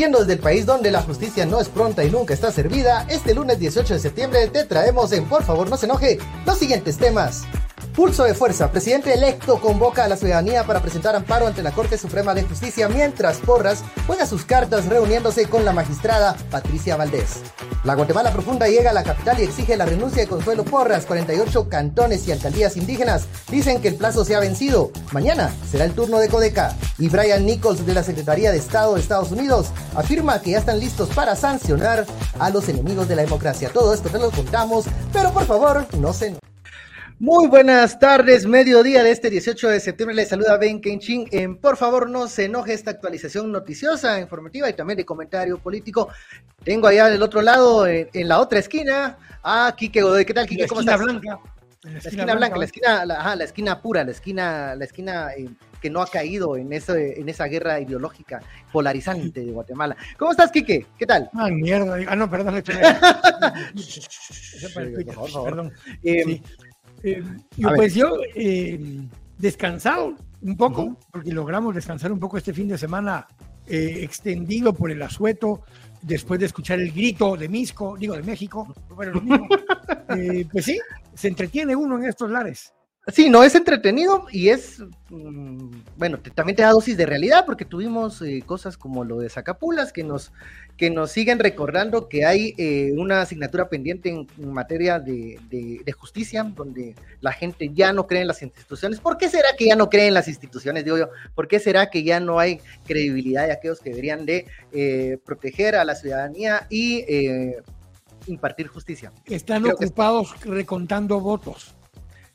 Transmitiendo desde el país donde la justicia no es pronta y nunca está servida, este lunes 18 de septiembre te traemos en Por favor no se enoje los siguientes temas. Pulso de fuerza. Presidente electo convoca a la ciudadanía para presentar amparo ante la Corte Suprema de Justicia mientras Porras juega sus cartas reuniéndose con la magistrada Patricia Valdés. La Guatemala Profunda llega a la capital y exige la renuncia de Consuelo Porras. 48 cantones y alcaldías indígenas dicen que el plazo se ha vencido. Mañana será el turno de Codeca. Y Brian Nichols de la Secretaría de Estado de Estados Unidos afirma que ya están listos para sancionar a los enemigos de la democracia. Todo esto te lo contamos, pero por favor no se muy buenas tardes, mediodía de este 18 de septiembre. Les saluda Ben Kenchin. En Por favor, no se enoje esta actualización noticiosa, informativa y también de comentario político. Tengo allá del otro lado, en, la otra esquina, a Kike Godoy. ¿Qué tal, Kike? ¿Cómo estás? Blanca. La esquina, blanca, la esquina, la, la, esquina pura, la esquina, la esquina eh, que no ha caído en, ese, en esa guerra ideológica polarizante de Guatemala. ¿Cómo estás, Kike? ¿Qué tal? Ah, mierda. Ah, no, perdón. perdón. Eh, eh, pues yo eh, descansado un poco, porque logramos descansar un poco este fin de semana eh, extendido por el asueto, después de escuchar el grito de Misco, digo de México, eh, pues sí, se entretiene uno en estos lares. Sí, no es entretenido y es, mm, bueno, también te da dosis de realidad porque tuvimos eh, cosas como lo de Zacapulas que nos, que nos siguen recordando que hay eh, una asignatura pendiente en, materia de, justicia donde la gente ya no cree en las instituciones. ¿Por qué será que ya no creen en las instituciones, digo yo? ¿Por qué será que ya no hay credibilidad de aquellos que deberían de eh, proteger a la ciudadanía y impartir justicia? Están ocupados recontando votos.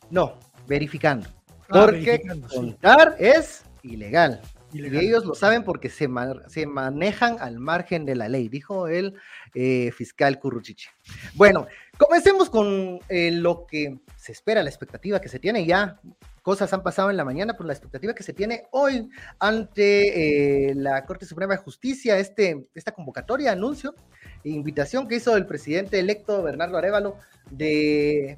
No, verificando. Ah, porque contar es ilegal. Y ellos lo saben porque se, se, manejan al margen de la ley, dijo el eh, fiscal Curruchiche. Bueno, comencemos con eh, lo que se espera, la expectativa que se tiene ya. Cosas han pasado en la mañana, pero la expectativa que se tiene hoy ante eh, la Corte Suprema de Justicia, este, esta convocatoria, anuncio, e invitación que hizo el presidente electo Bernardo Arevalo de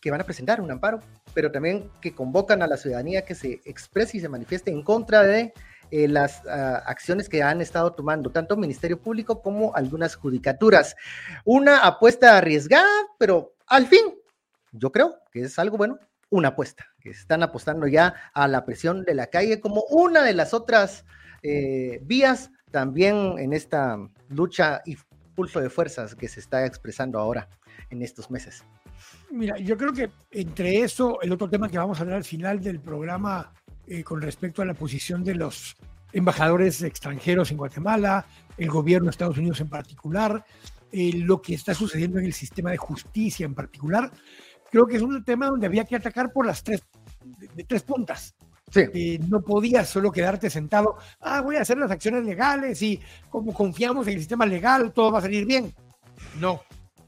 que van a presentar un amparo pero también que convocan a la ciudadanía que se exprese y se manifieste en contra de eh, las ah, acciones que han estado tomando tanto el Ministerio Público como algunas judicaturas. Una apuesta arriesgada, pero al fin, yo creo que es algo bueno, una apuesta, que están apostando ya a la presión de la calle como una de las otras eh, vías también en esta lucha y pulso de fuerzas que se está expresando ahora en estos meses. Mira, yo creo que entre eso, el otro tema que vamos a hablar al final del programa eh, con respecto a la posición de los embajadores extranjeros en Guatemala, el gobierno de Estados Unidos en particular, eh, lo que está sucediendo en el sistema de justicia en particular, creo que es un tema donde había que atacar por las tres, de, tres puntas. Sí. Eh, no podías solo quedarte sentado, ah, voy a hacer las acciones legales y como confiamos en el sistema legal, todo va a salir bien. No,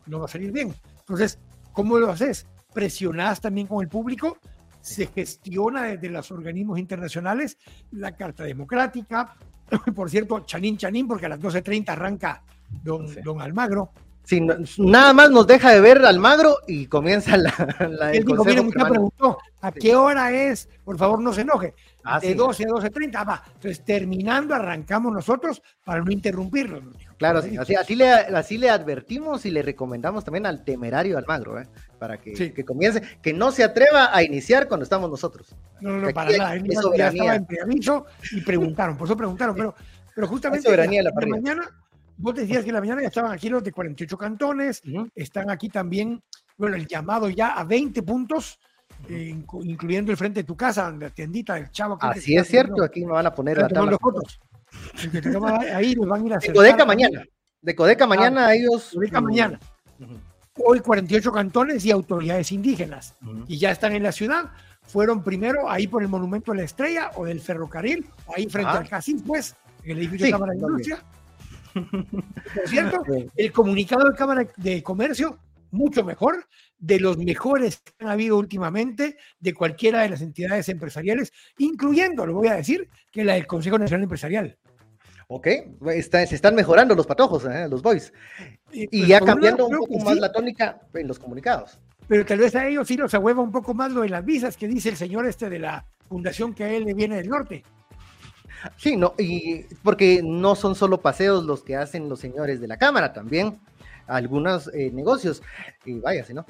no va a salir bien. Entonces, ¿Cómo lo haces? Presionás también con el público, se gestiona desde los organismos internacionales la Carta Democrática. Por cierto, Chanín Chanín, porque a las 12.30 arranca don, don Almagro. Sí, nada más nos deja de ver Almagro y comienza la. la Él dijo, preguntó, ¿a qué hora es? Por favor, no se enoje. Ah, de 12 a 12.30, va. Entonces, terminando, arrancamos nosotros para no interrumpirlo. Claro, sí, así, le, así le advertimos y le recomendamos también al temerario Almagro, ¿eh? para que, que, comience, que no se atreva a iniciar cuando estamos nosotros. No, no, no para nada. Él ya estaba en preaviso y preguntaron, por eso preguntaron, pero, pero justamente la, la mañana, vos decías que en la mañana ya estaban aquí los de 48 cantones, están aquí también, bueno, el llamado ya a 20 puntos eh, incluyendo el frente de tu casa, la tiendita del chavo. Así es cierto, aquí me van a poner a los fotos. ahí nos van a ir a De Codeca mañana. De Codeca mañana ah, ellos. Codeca mañana. Hoy 48 cantones y autoridades indígenas. Y ya están en la ciudad. Fueron primero ahí por el Monumento de la Estrella o del ferrocarril, ahí frente ah. al Casín, pues, en el edificio de Cámara de Industria. Por cierto, el comunicado de Cámara de Comercio, mucho mejor, de los mejores que han habido últimamente de cualquiera de las entidades empresariales, incluyendo, lo voy a decir, que la del Consejo Nacional Empresarial. Ok, se están mejorando los patojos, ¿eh? los boys. Y, pues, ya cambiando un poco más la tónica en los comunicados. Pero tal vez a ellos sí los ahueva un poco más lo de las visas que dice el señor este de la fundación que a él le viene del norte. Sí, no, y porque no son solo paseos los que hacen los señores de la Cámara, también algunos eh, negocios. Y váyase, ¿no?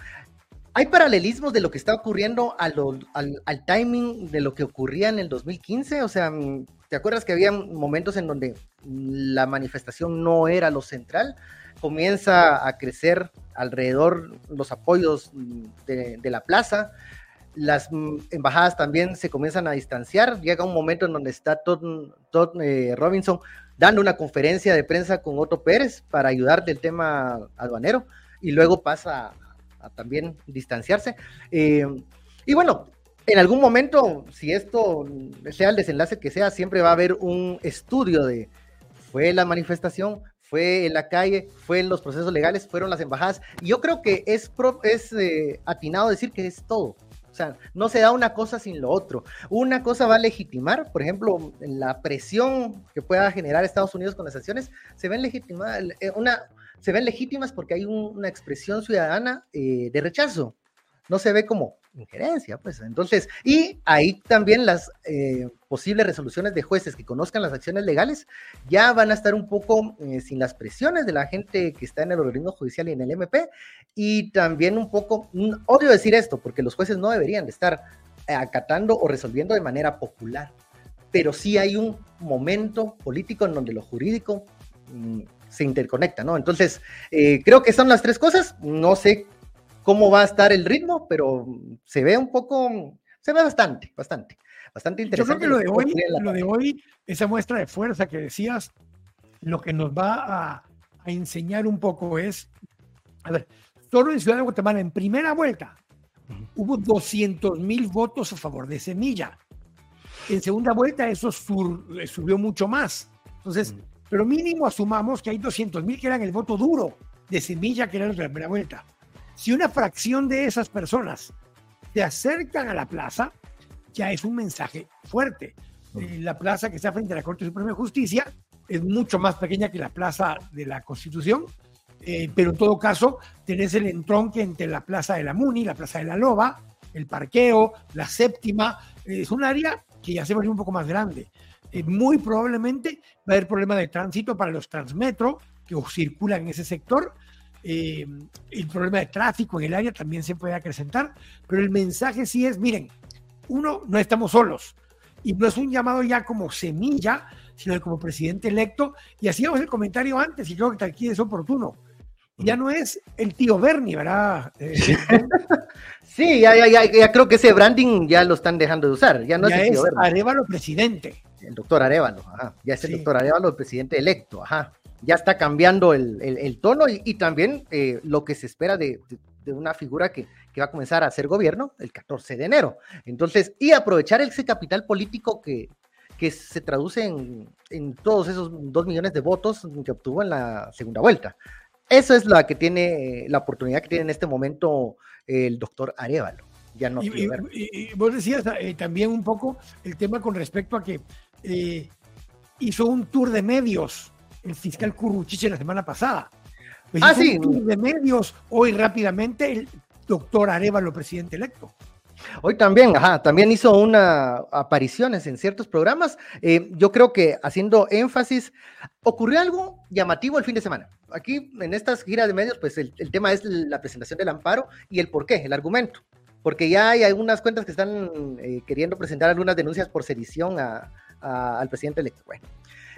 Hay paralelismos de lo que está ocurriendo al, al, timing de lo que ocurría en el 2015. O sea, mm, ¿te acuerdas que había momentos en donde la manifestación no era lo central? Comienza a crecer alrededor los apoyos mm, de, la plaza. Las mm, embajadas también se comienzan a distanciar. Llega un momento en donde está Todd, eh, Robinson dando una conferencia de prensa con Otto Pérez para ayudar del tema aduanero y luego pasa a también distanciarse. Eh, y bueno, en algún momento, si esto sea el desenlace que sea, siempre va a haber un estudio de, fue la manifestación, fue en la calle, fue en los procesos legales, fueron las embajadas. Y yo creo que es, es eh, atinado decir que es todo. No se da una cosa sin lo otro. Una cosa va a legitimar, por ejemplo, la presión que pueda generar Estados Unidos con las sanciones, se ven legitimadas, eh, una, se ven legítimas porque hay una expresión ciudadana eh, de rechazo. No se ve como injerencia, pues. Entonces, y ahí también las eh, posibles resoluciones de jueces que conozcan las acciones legales ya van a estar un poco eh, sin las presiones de la gente que está en el organismo judicial y en el MP. Y también un poco, mm, odio decir esto, porque los jueces no deberían de estar acatando o resolviendo de manera popular. Pero sí hay un momento político en donde lo jurídico mm, se interconecta, ¿no? Entonces, eh, creo que son las tres cosas. No sé cómo va a estar el ritmo, pero se ve un poco, se ve bastante, bastante, bastante interesante. Yo creo que lo de hoy, lo de hoy, esa muestra de fuerza que decías, lo que nos va a, a enseñar un poco es, a ver, solo en Ciudad de Guatemala, en primera vuelta, hubo 200 mil votos a favor de Semilla. En segunda vuelta eso subió mucho más. Entonces, pero mínimo asumamos que hay 200 mil que eran el voto duro de semilla que era la primera vuelta. Si una fracción de esas personas se acercan a la plaza, ya es un mensaje fuerte. Eh, la plaza que está frente a la Corte Suprema de Justicia es mucho más pequeña que la plaza de la Constitución, eh, pero en todo caso tenés el entronque entre la plaza de la Muni, la plaza de la Loba, el parqueo, la séptima, es un área que ya se vuelve un poco más grande. Eh, muy probablemente va a haber problema de tránsito para los transmetro que circulan en ese sector. Eh, el problema de tráfico en el área también se puede acrecentar, pero el mensaje sí es, miren, uno, no estamos solos y no es un llamado ya como semilla, sino como presidente electo. Y hacíamos el comentario antes y creo que aquí es oportuno. Ya no es el tío Bernie, ¿verdad? Eh, sí, ya, ya, ya, creo que ese branding ya lo están dejando de usar. Ya no es el tío Bernie. Arevalo presidente el doctor Arevalo, ajá, ya es el doctor Arevalo, el presidente electo, ajá, ya está cambiando el, tono y, también eh, lo que se espera de, una figura que, va a comenzar a hacer gobierno el 14 de enero. Entonces, y aprovechar ese capital político que, que se traduce en, todos esos dos millones de votos que obtuvo en la segunda vuelta. Eso es la que tiene, la oportunidad que tiene en este momento el doctor Arevalo. Ya no y, vos decías eh, también un poco el tema con respecto a que eh, hizo un tour de medios, el fiscal Curruchiche la semana pasada. Pues ah, sí. Un de medios hoy rápidamente el doctor Arevalo, presidente electo. Hoy también, ajá, también hizo una apariciones en ciertos programas. Eh, yo creo que haciendo énfasis, ocurrió algo llamativo el fin de semana. Aquí en estas giras de medios, pues el, el tema es la presentación del amparo y el por qué, el argumento. Porque ya hay algunas cuentas que están eh, queriendo presentar algunas denuncias por sedición a, al presidente electo.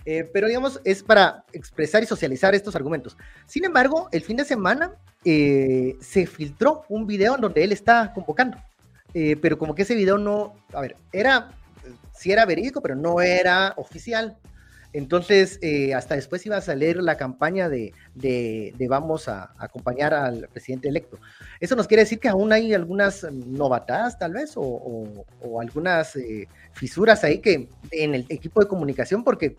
Eh, pero digamos, es para expresar y socializar estos argumentos. Sin embargo, el fin de semana eh, se filtró un video en donde él está convocando, eh, pero como que ese video no, a ver, era, sí era verídico, pero no era oficial. Entonces, hasta después iba a salir la campaña de, de, vamos a, acompañar al presidente electo. Eso nos quiere decir que aún hay algunas novatadas, tal vez, o algunas fisuras ahí que en el equipo de comunicación, porque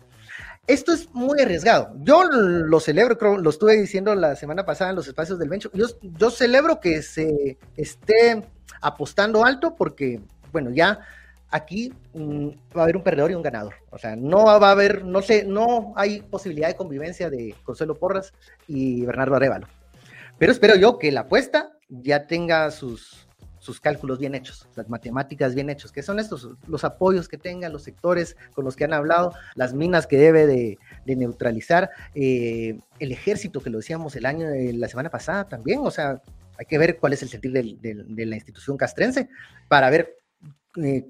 esto es muy arriesgado. Yo lo celebro, creo, lo estuve diciendo la semana pasada en los espacios del. Yo, yo celebro que se esté apostando alto porque, bueno, ya aquí mm, va a haber un perdedor y un ganador. O sea, no va a haber, no sé, no hay posibilidad de convivencia de Consuelo Porras y Bernardo Arevalo. Pero espero yo que la apuesta ya tenga sus, sus cálculos bien hechos, las matemáticas bien hechos, que son estos, los apoyos que tengan los sectores con los que han hablado, las minas que debe de, neutralizar, eh, el ejército que lo decíamos el año, eh, la semana pasada también, o sea, hay que ver cuál es el sentido de la institución castrense para ver eh,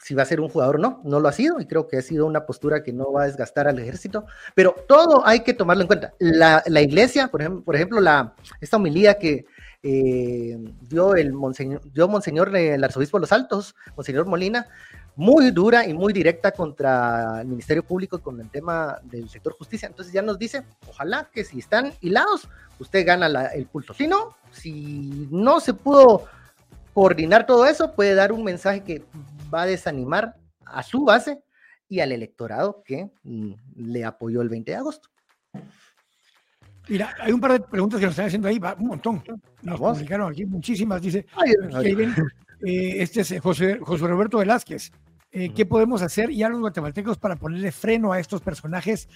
si va a ser un jugador o no, no lo ha sido y creo que ha sido una postura que no va a desgastar al ejército, pero todo hay que tomarlo en cuenta. La, iglesia, por ejemplo, por ejemplo la, esta homilía que eh, dio el monseñor, dio monseñor el arzobispo de los Altos, monseñor Molina, muy dura y muy directa contra el Ministerio Público con el tema del sector justicia. Entonces ya nos dice, ojalá que si están hilados, usted gana el pulso. Si no, si no se pudo coordinar todo eso, puede dar un mensaje que va a desanimar a su base y al electorado que mm, le apoyó el 20 de agosto. Mira, hay un par de preguntas que nos están haciendo ahí, un montón. Nos publicaron aquí muchísimas. Dice, eh, este es José, José Roberto Velázquez. Eh, ¿Qué podemos hacer ya los guatemaltecos para ponerle freno a estos personajes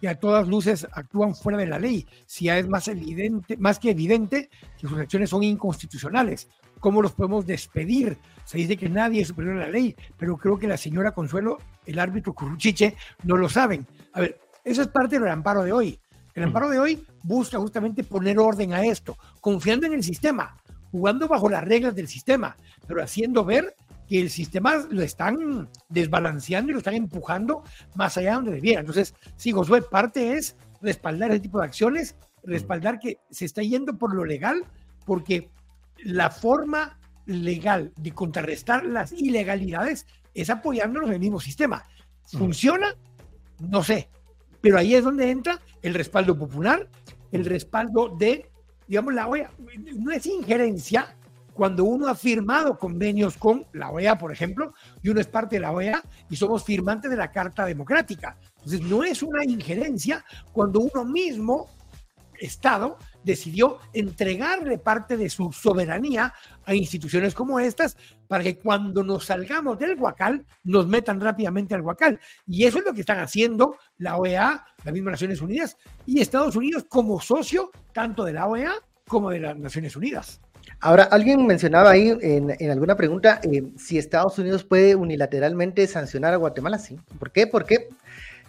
que a todas luces actúan fuera de la ley? Si ya es más evidente, más que evidente que sus acciones son inconstitucionales. ¿Cómo los podemos despedir? Se dice que nadie es superior a la ley, pero creo que la señora Consuelo, el árbitro Curruchiche, no lo saben. A ver, eso es parte del amparo de hoy. El amparo de hoy busca justamente poner orden a esto, confiando en el sistema, jugando bajo las reglas del sistema, pero haciendo ver que el sistema lo están desbalanceando y lo están empujando más allá de donde debiera. Entonces, sí, Josué, parte es respaldar ese tipo de acciones, respaldar que se está yendo por lo legal, porque la forma legal de contrarrestar las ilegalidades es apoyándonos en el mismo sistema. ¿Funciona? No sé. Pero ahí es donde entra el respaldo popular, el respaldo de, digamos, la OEA. No es injerencia cuando uno ha firmado convenios con la OEA, por ejemplo, y uno es parte de la OEA y somos firmantes de la Carta Democrática. Entonces, no es una injerencia cuando uno mismo, Estado, decidió entregarle parte de su soberanía a instituciones como estas para que cuando nos salgamos del Huacal nos metan rápidamente al Huacal. Y eso es lo que están haciendo la OEA, las mismas Naciones Unidas y Estados Unidos como socio tanto de la OEA como de las Naciones Unidas. Ahora, alguien mencionaba ahí en, alguna pregunta eh, si Estados Unidos puede unilateralmente sancionar a Guatemala. Sí. ¿Por qué? Porque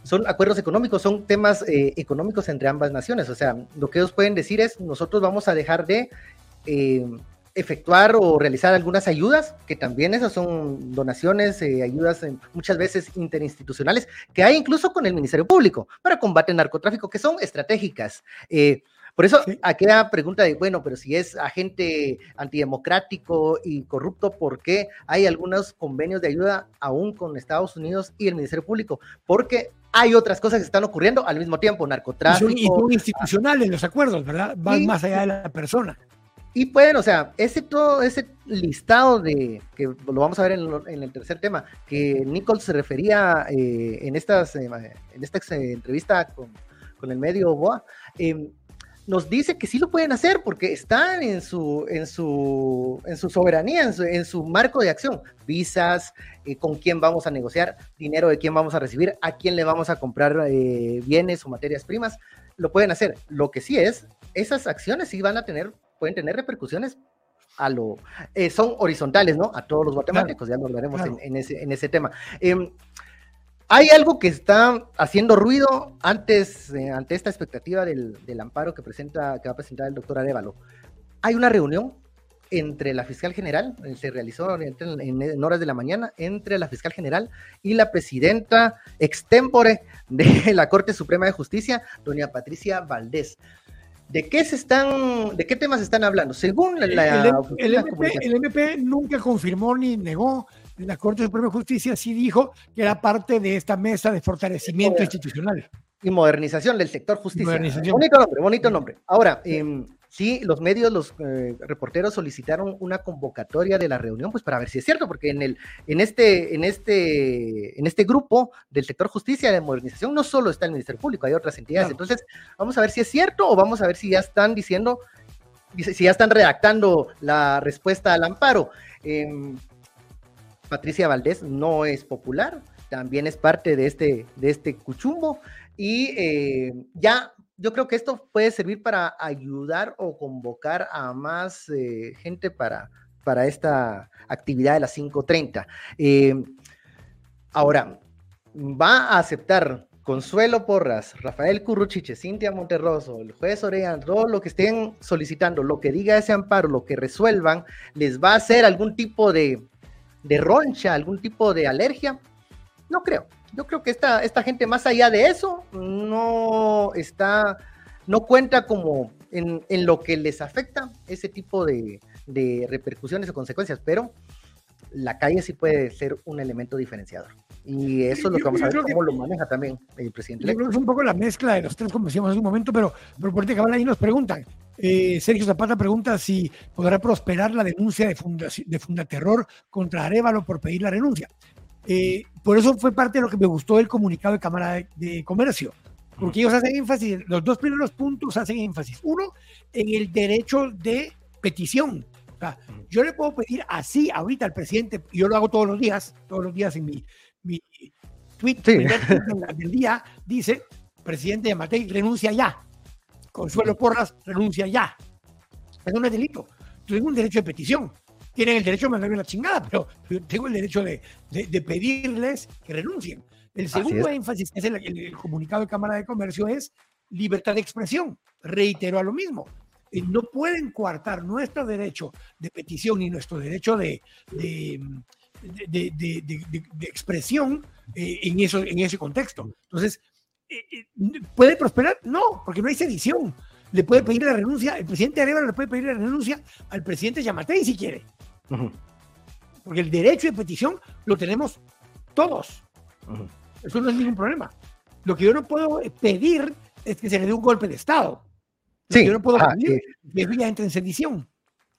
son acuerdos económicos, son temas eh, económicos entre ambas naciones. O sea, lo que ellos pueden decir es, nosotros vamos a dejar de eh, efectuar o realizar algunas ayudas, que también esas son donaciones, eh, ayudas muchas veces interinstitucionales, que hay incluso con el Ministerio Público para combate al narcotráfico, que son estratégicas. Por eso, aquí la pregunta de, bueno, pero si es agente antidemocrático y corrupto, ¿por qué hay algunos convenios de ayuda aún con Estados Unidos y el Ministerio Público? Porque hay otras cosas que están ocurriendo al mismo tiempo, narcotráfico. Y son, institucionales los acuerdos, ¿verdad? Van más allá de la persona. Y pueden, o sea, ese todo, ese listado de, que lo vamos a ver en, el tercer tema, que Nichols se refería eh, en, estas, eh, en esta entrevista con, con, el medio BOA, eh, nos dice que sí lo pueden hacer porque están en su, en su, en su soberanía, en su, marco de acción. Visas, eh, con quién vamos a negociar, dinero de quién vamos a recibir, a quién le vamos a comprar eh, bienes o materias primas. Lo pueden hacer. Lo que sí es, esas acciones sí van a tener, pueden tener repercusiones a lo, eh, son horizontales, ¿no? A todos los guatemaltecos, ya lo hablaremos en, ese, en ese tema. Hay algo que está haciendo ruido antes, eh, ante esta expectativa del, amparo que, presenta, que va a presentar el doctor Arevalo. Hay una reunión entre la fiscal general, eh, se realizó en, horas de la mañana, entre la fiscal general y la presidenta extempore de la Corte Suprema de Justicia, doña Patricia Valdés. ¿De qué se están, de qué temas están hablando? Según la, el, el MP nunca confirmó ni negó la Corte Suprema de Justicia sí dijo que era parte de esta mesa de fortalecimiento institucional. Y modernización del sector justicia. Bonito nombre, bonito nombre. Ahora, em, sí, los medios, los eh, reporteros solicitaron una convocatoria de la reunión, pues para ver si es cierto, porque en el, en este, en este, en este grupo del sector justicia de modernización no solo está el Ministerio Público, hay otras entidades. Entonces, vamos a ver si es cierto o vamos a ver si ya están diciendo, si ya están redactando la respuesta al amparo. Eh, Patricia Valdés no es popular, también es parte de este, de este cuchumbo y eh, ya yo creo que esto puede servir para ayudar o convocar a más eh, gente para, para esta actividad de las 5.30. Eh, ahora, va a aceptar Consuelo Porras, Rafael Curruchiche, Cintia Monterroso, el juez Orellana, todo lo que estén solicitando, lo que diga ese amparo, lo que resuelvan, les va a hacer algún tipo de, de roncha, algún tipo de alergia. No creo. Yo creo que esta, esta gente, más allá de eso, no está, no cuenta como en, en lo que les afecta ese tipo de, de repercusiones o consecuencias, pero la calle sí puede ser un elemento diferenciador. Y eso es lo que vamos a ver cómo lo maneja también el presidente. Yo creo que es un poco la mezcla de los tres, como decíamos en un momento, pero, pero por cabal ahí nos preguntan. Eh, Sergio Zapata pregunta si podrá prosperar la denuncia de, funda, de Fundaterror contra Arevalo por pedir la renuncia. Eh, por eso fue parte de lo que me gustó del comunicado de Cámara de, de Comercio, porque ellos hacen énfasis, los dos primeros puntos hacen énfasis. Uno, en el derecho de petición yo le puedo pedir así ahorita al presidente, yo lo hago todos los días, todos los días en mi, mi tweet del día, dice, presidente de Matei, renuncia ya. Consuelo Porras, renuncia ya. Eso no es delito. Tengo un derecho de petición. Tienen el derecho de mandarme la chingada, pero yo tengo el derecho de, de, pedirles que renuncien. El segundo énfasis que es el, el, comunicado de Cámara de Comercio es libertad de expresión. Reitero a lo mismo no pueden coartar nuestro derecho de petición y nuestro derecho de, de, expresión eh, en, eso, en ese contexto. Entonces, eh, eh, ¿puede prosperar? No, porque no hay sedición. Le puede pedir la renuncia, el presidente Arevalo le puede pedir la renuncia al presidente Yamatei si quiere. Porque el derecho de petición lo tenemos todos. Eso no es ningún problema. Lo que yo no puedo pedir es que se le dé un golpe de Estado. Sí, yo no puedo que, entre en sedición.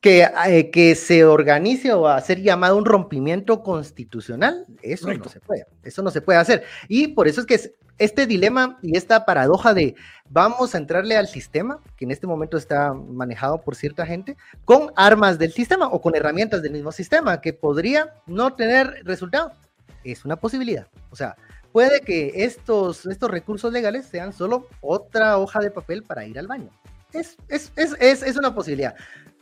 Que, eh, que se organice o hacer llamado un rompimiento constitucional, eso no se puede, eso no se puede hacer. Y por eso es que este dilema y esta paradoja de vamos a entrarle al sistema, que en este momento está manejado por cierta gente, con armas del sistema o con herramientas del mismo sistema, que podría no tener resultado. Es una posibilidad. O sea, puede que estos, estos recursos legales sean solo otra hoja de papel para ir al baño es, es, es, es, una posibilidad.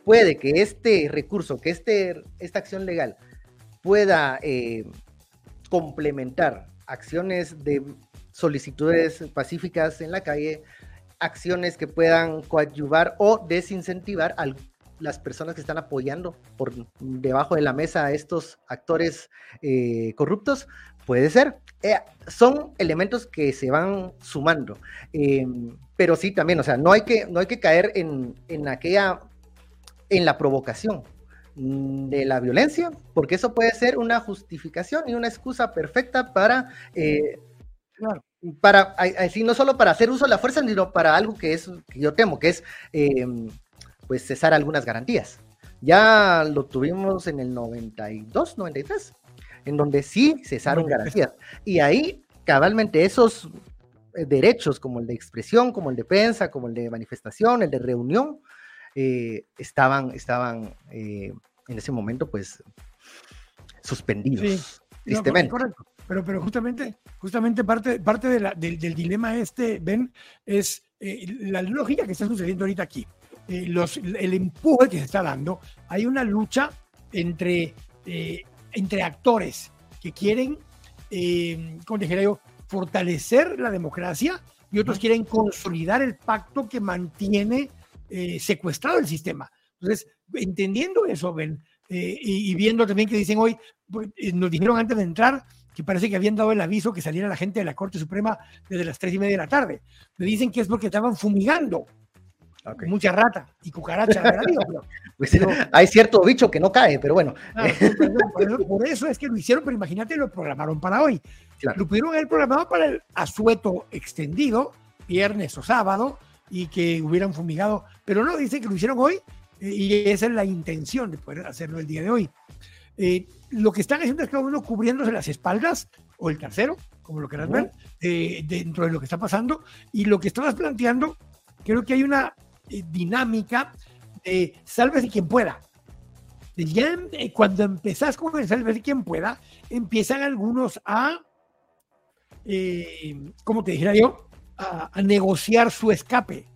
Puede que este recurso, que este, esta acción legal pueda eh, complementar acciones de solicitudes pacíficas en la calle, acciones que puedan coadyuvar o desincentivar a las personas que están apoyando por debajo de la mesa a estos actores eh, corruptos, puede ser. Eh, son elementos que se van sumando. Pero sí también, o sea, no hay que, no hay que caer en, en aquella, en la provocación de la violencia, porque eso puede ser una justificación y una excusa perfecta para, eh, para así no solo para hacer uso de la fuerza, sino para algo que es, que yo temo, que es em, pues cesar algunas garantías. Ya lo tuvimos en el 92, 93, en donde sí cesaron garantías. Y ahí cabalmente esos eh, derechos como el de expresión, como el de prensa, como el de manifestación, el de reunión, eh, estaban, estaban eh, en ese momento pues suspendidos. tristemente. pero, pero justamente, justamente parte, parte de la, del, dilema este, Ben, es la lógica que está sucediendo ahorita aquí. Los, el empuje que se está dando, hay una lucha entre, entre actores que quieren, como dijera yo, fortalecer la democracia y otros quieren consolidar el pacto que mantiene eh, secuestrado el sistema. Entonces, entendiendo eso, ven, eh, y, viendo también que dicen hoy, eh, nos dijeron antes de entrar que parece que habían dado el aviso que saliera la gente de la Corte Suprema desde las tres y media de la tarde. Me dicen que es porque estaban fumigando. Mucha rata y cucaracha. Pues hay cierto bicho que no cae, pero bueno. por, eso, es que lo hicieron, pero imagínate, lo programaron para hoy. Lo pudieron haber programado para el asueto extendido, viernes o sábado, y que hubieran fumigado, pero no, dice que lo hicieron hoy eh, y esa es la intención de poder hacerlo el día de hoy. Eh, lo que están haciendo es cada uno cubriéndose las espaldas o el tercero, como lo quieras ver, eh, dentro de lo que está pasando. Y lo que estabas planteando, creo que hay una dinámica de sálvese quien pueda. Ya cuando empezás con el sálvese quien pueda, empiezan algunos a eh, como te dijera yo, a, negociar su escape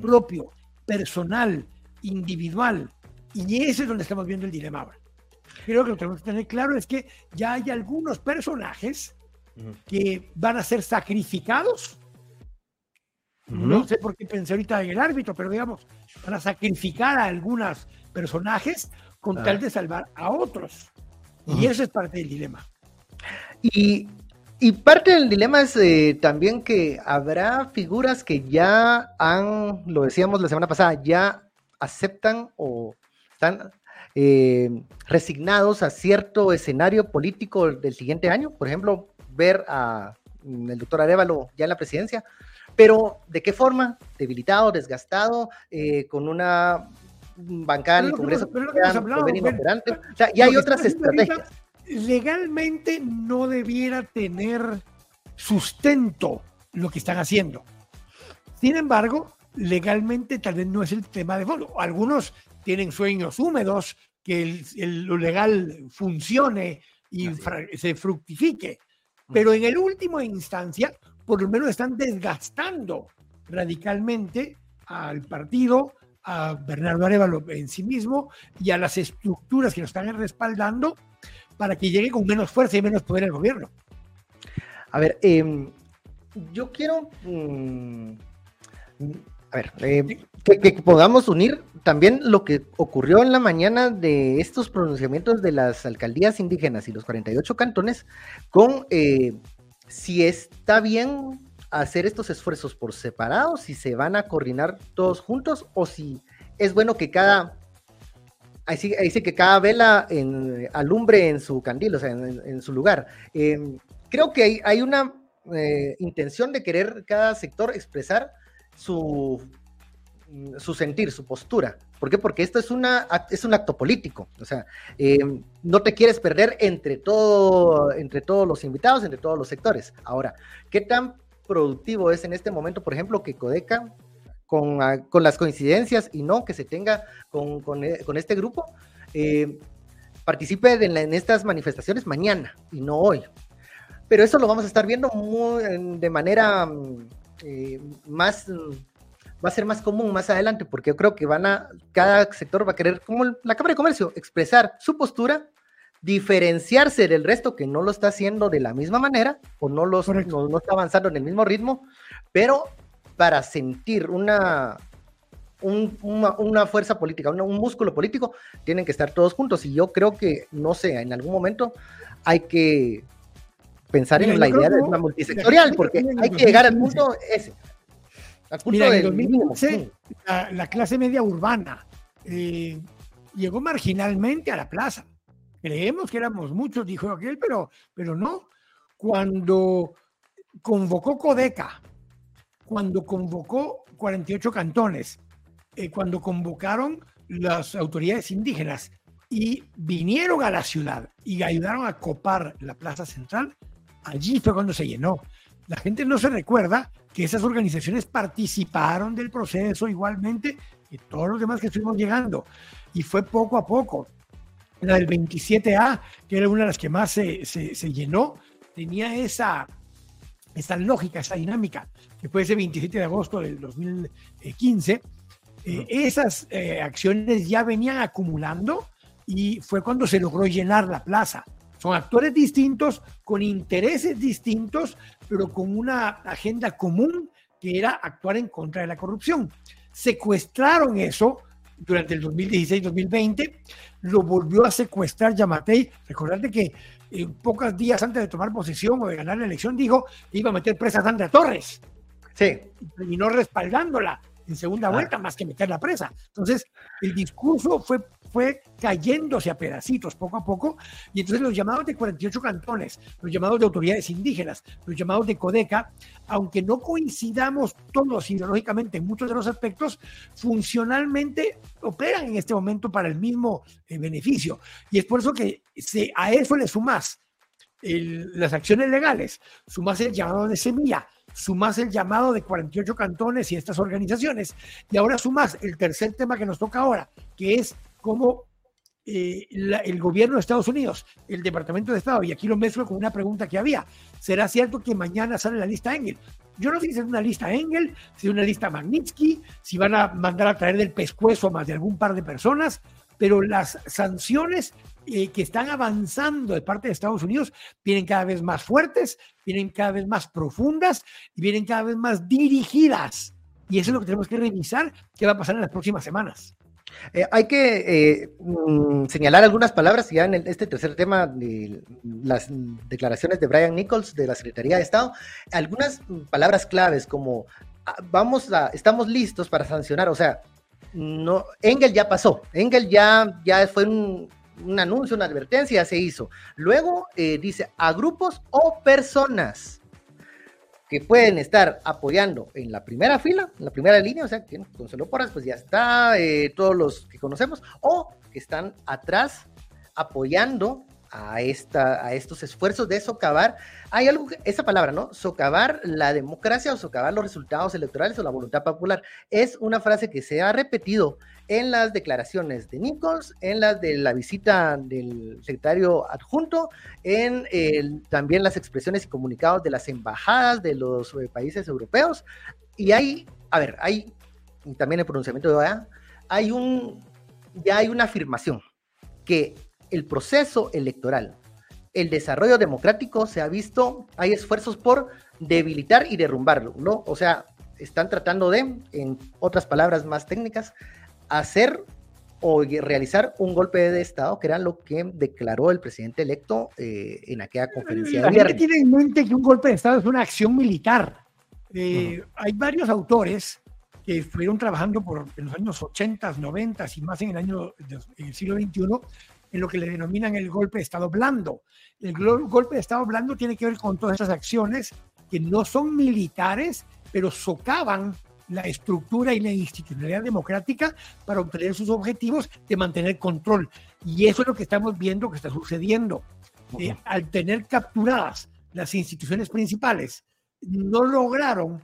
propio, personal, individual, Y ese es donde estamos viendo el dilema ahora. Creo que lo que tenemos que tener claro es que ya hay algunos personajes que van a ser sacrificados. No sé por qué pensé ahorita en el árbitro, pero digamos, van a sacrificar a algunos personajes con tal de salvar a otros. Y eso es parte del dilema. Y, y parte del dilema es eh, también que habrá figuras que ya han, lo decíamos la semana pasada, ya aceptan o están eh, resignados a cierto escenario político del siguiente año. Por ejemplo, ver a mm, el doctor Arevalo ya en la presidencia, pero ¿de qué forma? Debilitado, desgastado, eh, con una bancada en el Congreso inoperante. O sea, ya hay otras estrategias. Legalmente no debiera tener sustento lo que están haciendo. Sin embargo, legalmente tal vez no es el tema de fondo. Algunos tienen sueños húmedos, que lo legal funcione y se fructifique. Pero en el último instancia, por lo menos están desgastando radicalmente al partido, a Bernardo Arevalo en sí mismo y a las estructuras que lo están respaldando para que llegue con menos fuerza y menos poder el gobierno. A ver, em, yo quiero... Mm, a ver, eh, que, podamos unir también lo que ocurrió en la mañana de estos pronunciamientos de las alcaldías indígenas y los 48 cantones con eh, si está bien hacer estos esfuerzos por separado, si se van a coordinar todos juntos o si es bueno que cada, ahí dice que cada vela en, alumbre en su candil, o sea, en, su lugar. Eh, creo que hay, una intención de querer cada sector expresar su, su sentir, su postura. ¿Por qué? Porque esto es, una, es un acto político. O sea, eh, no te quieres perder entre, todo, entre todos los invitados, entre todos los sectores. Ahora, ¿qué tan productivo es en este momento, por ejemplo, que Codeca, con, con las coincidencias y no que se tenga con, con, eh, este grupo, eh, participe en, estas manifestaciones mañana y no hoy? Pero eso lo vamos a estar viendo de manera mm, eh, más va a ser más común más adelante, porque yo creo que van a, cada sector va a querer, como la Cámara de Comercio, expresar su postura, diferenciarse del resto que no lo está haciendo de la misma manera o no, los, no, está avanzando en el mismo ritmo, pero para sentir una, una, fuerza política, un músculo político, tienen que estar todos juntos. Y yo creo que, no sé, en algún momento hay que pensar en la idea de una multisectorial, porque hay que llegar al punto ese. Mira, en 2015, la, clase media urbana eh, llegó marginalmente a la plaza. Creemos que éramos muchos, dijo aquel, pero, pero no. Cuando convocó Codeca, cuando convocó 48 cantones, eh, cuando convocaron las autoridades indígenas y vinieron a la ciudad y ayudaron a copar la plaza central, allí fue cuando se llenó. La gente no se recuerda que esas organizaciones participaron del proceso igualmente que todos los demás que estuvimos llegando. Y fue poco a poco. La del 27A, que era una de las que más se, se, llenó, tenía esa, esa lógica, esa dinámica, que fue ese 27 de agosto del 2015. Eh, esas eh, acciones ya venían acumulando y fue cuando se logró llenar la plaza. Son actores distintos, con intereses distintos, pero con una agenda común que era actuar en contra de la corrupción. Secuestraron eso durante el 2016-2020, lo volvió a secuestrar Yamatei. Recordarte que eh, pocos días antes de tomar posesión o de ganar la elección dijo que iba a meter presa a Sandra Torres. Sí. Y terminó respaldándola en segunda vuelta más que meter la presa. Entonces, el discurso fue, fue cayéndose a pedacitos poco a poco y entonces los llamados de 48 cantones, los llamados de autoridades indígenas, los llamados de CODECA, aunque no coincidamos todos ideológicamente en muchos de los aspectos, funcionalmente operan en este momento para el mismo eh, beneficio. Y es por eso que se, a eso le sumas las acciones legales, sumas el llamado de semilla, sumas el llamado de 48 cantones y estas organizaciones, y ahora sumas el tercer tema que nos toca ahora, que es cómo eh, el gobierno de Estados Unidos, el Departamento de Estado, y aquí lo mezclo con una pregunta que había, ¿será cierto que mañana sale la lista Engel? Yo no sé si es una lista Engel, si es una lista Magnitsky, si van a mandar a traer del pescuezo más de algún par de personas, pero las sanciones eh, que están avanzando de parte de Estados Unidos vienen cada vez más fuertes, vienen cada vez más profundas y vienen cada vez más dirigidas. Y eso es lo que tenemos que revisar qué va a pasar en las próximas semanas. Eh, hay que eh, mm, señalar algunas palabras ya en este tercer tema de las declaraciones de Brian Nichols de la Secretaría de Estado, algunas palabras claves como ah, vamos a, estamos listos para sancionar, o sea, no, Engel ya pasó, Engel ya, ya fue un, un anuncio, una advertencia, se hizo. Luego eh, dice a grupos o personas que pueden estar apoyando en la primera fila, en la primera línea, o sea, que Consuelo Porras, pues ya está, eh, todos los que conocemos, o que están atrás apoyando a, esta, a estos esfuerzos de socavar, hay algo, esa palabra, ¿no? Socavar la democracia o socavar los resultados electorales o la voluntad popular. Es una frase que se ha repetido en las declaraciones de Nichols, en las de la visita del secretario adjunto, en también las expresiones y comunicados de las embajadas de los eh, países europeos. Y hay, a ver, hay también el pronunciamiento de OEA, hay un, ya hay una afirmación que el proceso electoral, el desarrollo democrático se ha visto, hay esfuerzos por debilitar y derrumbarlo, ¿no? O sea, están tratando de, en otras palabras más técnicas, hacer o realizar un golpe de Estado, que era lo que declaró el presidente electo eh, en aquella conferencia. La de gente tiene en mente que un golpe de Estado es una acción militar. Eh, hay varios autores que estuvieron trabajando por en los años 80, 90 y más en el año en el siglo XXI en lo que le denominan el golpe de Estado blando. El golpe de Estado blando tiene que ver con todas esas acciones que no son militares, pero socavan la estructura y la institucionalidad democrática para obtener sus objetivos de mantener control. Y eso es lo que estamos viendo que está sucediendo. Eh, al tener capturadas las instituciones principales, no lograron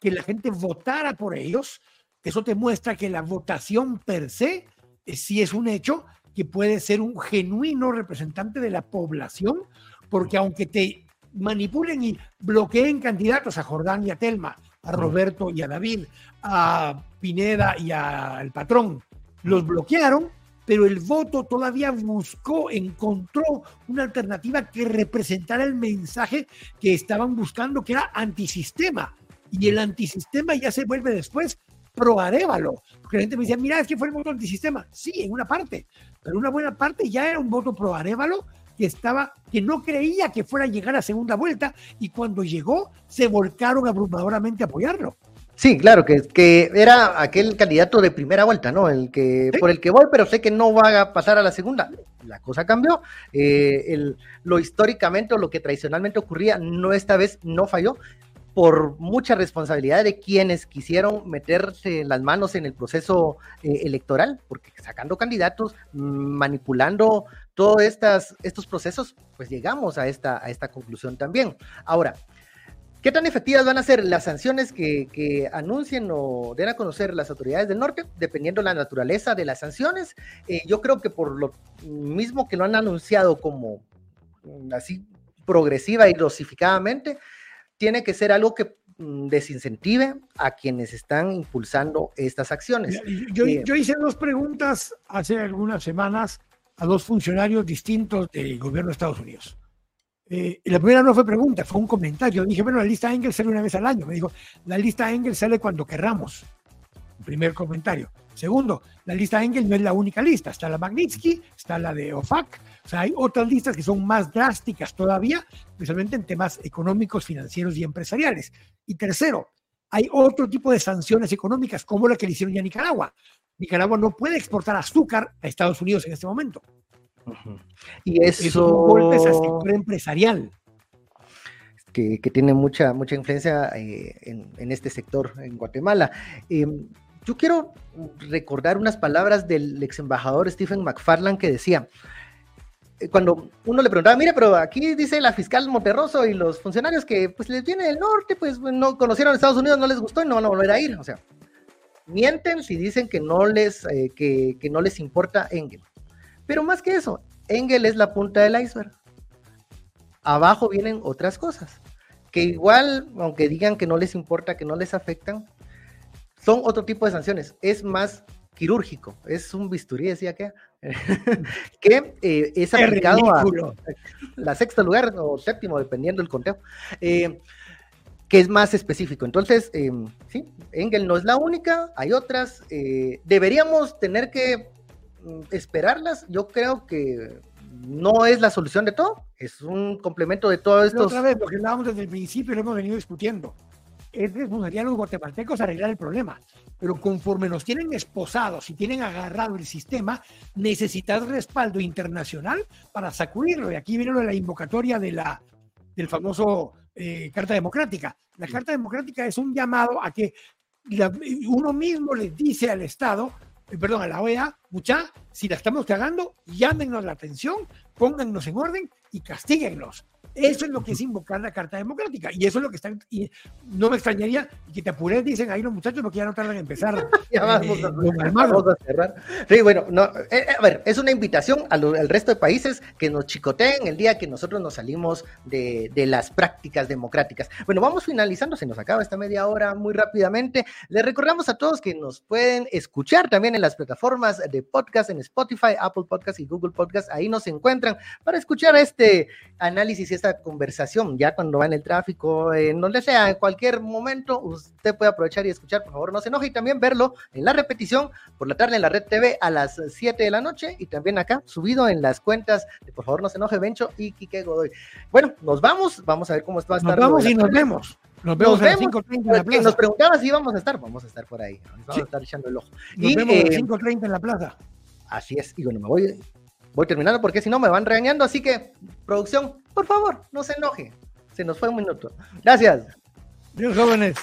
que la gente votara por ellos. Eso te muestra que la votación per se eh, sí es un hecho que puede ser un genuino representante de la población, porque aunque te manipulen y bloqueen candidatos a Jordán y a Telma, a Roberto y a David, a Pineda y al patrón. Los bloquearon, pero el voto todavía buscó, encontró una alternativa que representara el mensaje que estaban buscando, que era antisistema. Y el antisistema ya se vuelve después pro Arevalo. Porque la gente me decía, mira, es que fue el voto antisistema. Sí, en una parte, pero una buena parte ya era un voto pro Arevalo que estaba, que no creía que fuera a llegar a segunda vuelta y cuando llegó se volcaron abrumadoramente a apoyarlo. Sí, claro, que, que era aquel candidato de primera vuelta, ¿no? El que por el que voy, pero sé que no va a pasar a la segunda. La cosa cambió. Eh, el, lo históricamente o lo que tradicionalmente ocurría, no esta vez no falló por mucha responsabilidad de quienes quisieron meterse las manos en el proceso eh, electoral, porque sacando candidatos, manipulando todos estas, estos procesos, pues llegamos a esta, a esta conclusión también. Ahora, ¿qué tan efectivas van a ser las sanciones que, anuncien o den a conocer las autoridades del norte, dependiendo de la naturaleza de las sanciones? Eh, yo creo que por lo mismo que lo han anunciado como mm, así progresiva y dosificadamente, tiene que ser algo que mm, desincentive a quienes están impulsando estas acciones. Yo, eh, yo, hice dos preguntas hace algunas semanas a dos funcionarios distintos del gobierno de Estados Unidos. Eh, la primera no fue pregunta, fue un comentario. Dije, bueno, la lista Engel sale una vez al año. Me dijo, la lista Engel sale cuando querramos. Primer comentario. Segundo, la lista Engel no es la única lista. Está la Magnitsky, está la de OFAC, o sea, hay otras listas que son más drásticas todavía, especialmente en temas económicos, financieros y empresariales. Y tercero, hay otro tipo de sanciones económicas, como la que le hicieron ya a Nicaragua. Nicaragua no puede exportar azúcar a Estados Unidos en este momento. Y eso... Es un golpe al sector empresarial. Que, tiene mucha, mucha influencia eh, en, este sector en Guatemala. Em, yo quiero recordar unas palabras del ex embajador Stephen McFarland que decía, eh, cuando uno le preguntaba, mire, pero aquí dice la fiscal Monterroso y los funcionarios que pues les viene del norte, pues no conocieron Estados Unidos, no les gustó y no van a volver a ir. O sea, mienten si dicen que no les, eh, que, no les importa Engel. Pero más que eso, Engel es la punta del iceberg. Abajo vienen otras cosas, que igual, aunque digan que no les importa, que no les afectan, son otro tipo de sanciones. Es más quirúrgico, es un bisturí, decía que, que eh, es aplicado a la sexta lugar o séptimo, dependiendo del conteo, eh, que es más específico. Entonces, eh, sí, Engel no es la única, hay otras. deberíamos tener que mm, esperarlas. Yo creo que no es la solución de todo, es un complemento de todo esto. Otra vez, lo que hablábamos desde el principio lo hemos venido discutiendo. Es responsabilidad los guatemaltecos arreglar el problema, pero conforme nos tienen esposados y tienen agarrado el sistema, necesitas respaldo internacional para sacudirlo. Y aquí viene lo de la invocatoria de la, del famoso eh, Carta Democrática. La Carta Democrática es un llamado a que uno mismo le dice al Estado, eh, perdón, a la OEA, mucha, si la estamos cagando, llámenos la atención, póngannos en orden y castíguennos. Eso es lo que es invocar la Carta Democrática. Y eso es lo que están. Y no me extrañaría que te apures, dicen ahí los muchachos, porque ya no tardan en empezar. ya vamos, a, eh, cerrar. Sí, bueno, no, eh, a ver, es una invitación al, resto de países que nos chicoteen el día que nosotros nos salimos de, de, las prácticas democráticas. Bueno, vamos finalizando, se nos acaba esta media hora muy rápidamente. Les recordamos a todos que nos pueden escuchar también en las plataformas de podcast, en Spotify, Apple Podcast y Google Podcast. Ahí nos encuentran para escuchar este análisis y conversación, ya cuando va en el tráfico, en donde sea, en cualquier momento, usted puede aprovechar y escuchar, por favor, no se enoje, y también verlo en la repetición por la tarde en la Red TV a las 7 de la noche, y también acá, subido en las cuentas de por favor, no se enoje, Bencho y Quique Godoy. Bueno, nos vamos, vamos a ver cómo está. Nos vamos y nos vemos. Nos vemos, a las 5.30 en la plaza. Nos preguntaba si íbamos a estar, vamos a estar por ahí, vamos a estar echando el ojo. Nos y, vemos a las 5.30 eh, en la plaza. Así es, y bueno, me voy Voy terminando porque si no me van regañando, así que, producción, por favor, no se enoje. Se nos fue un minuto. Gracias. Dios jóvenes.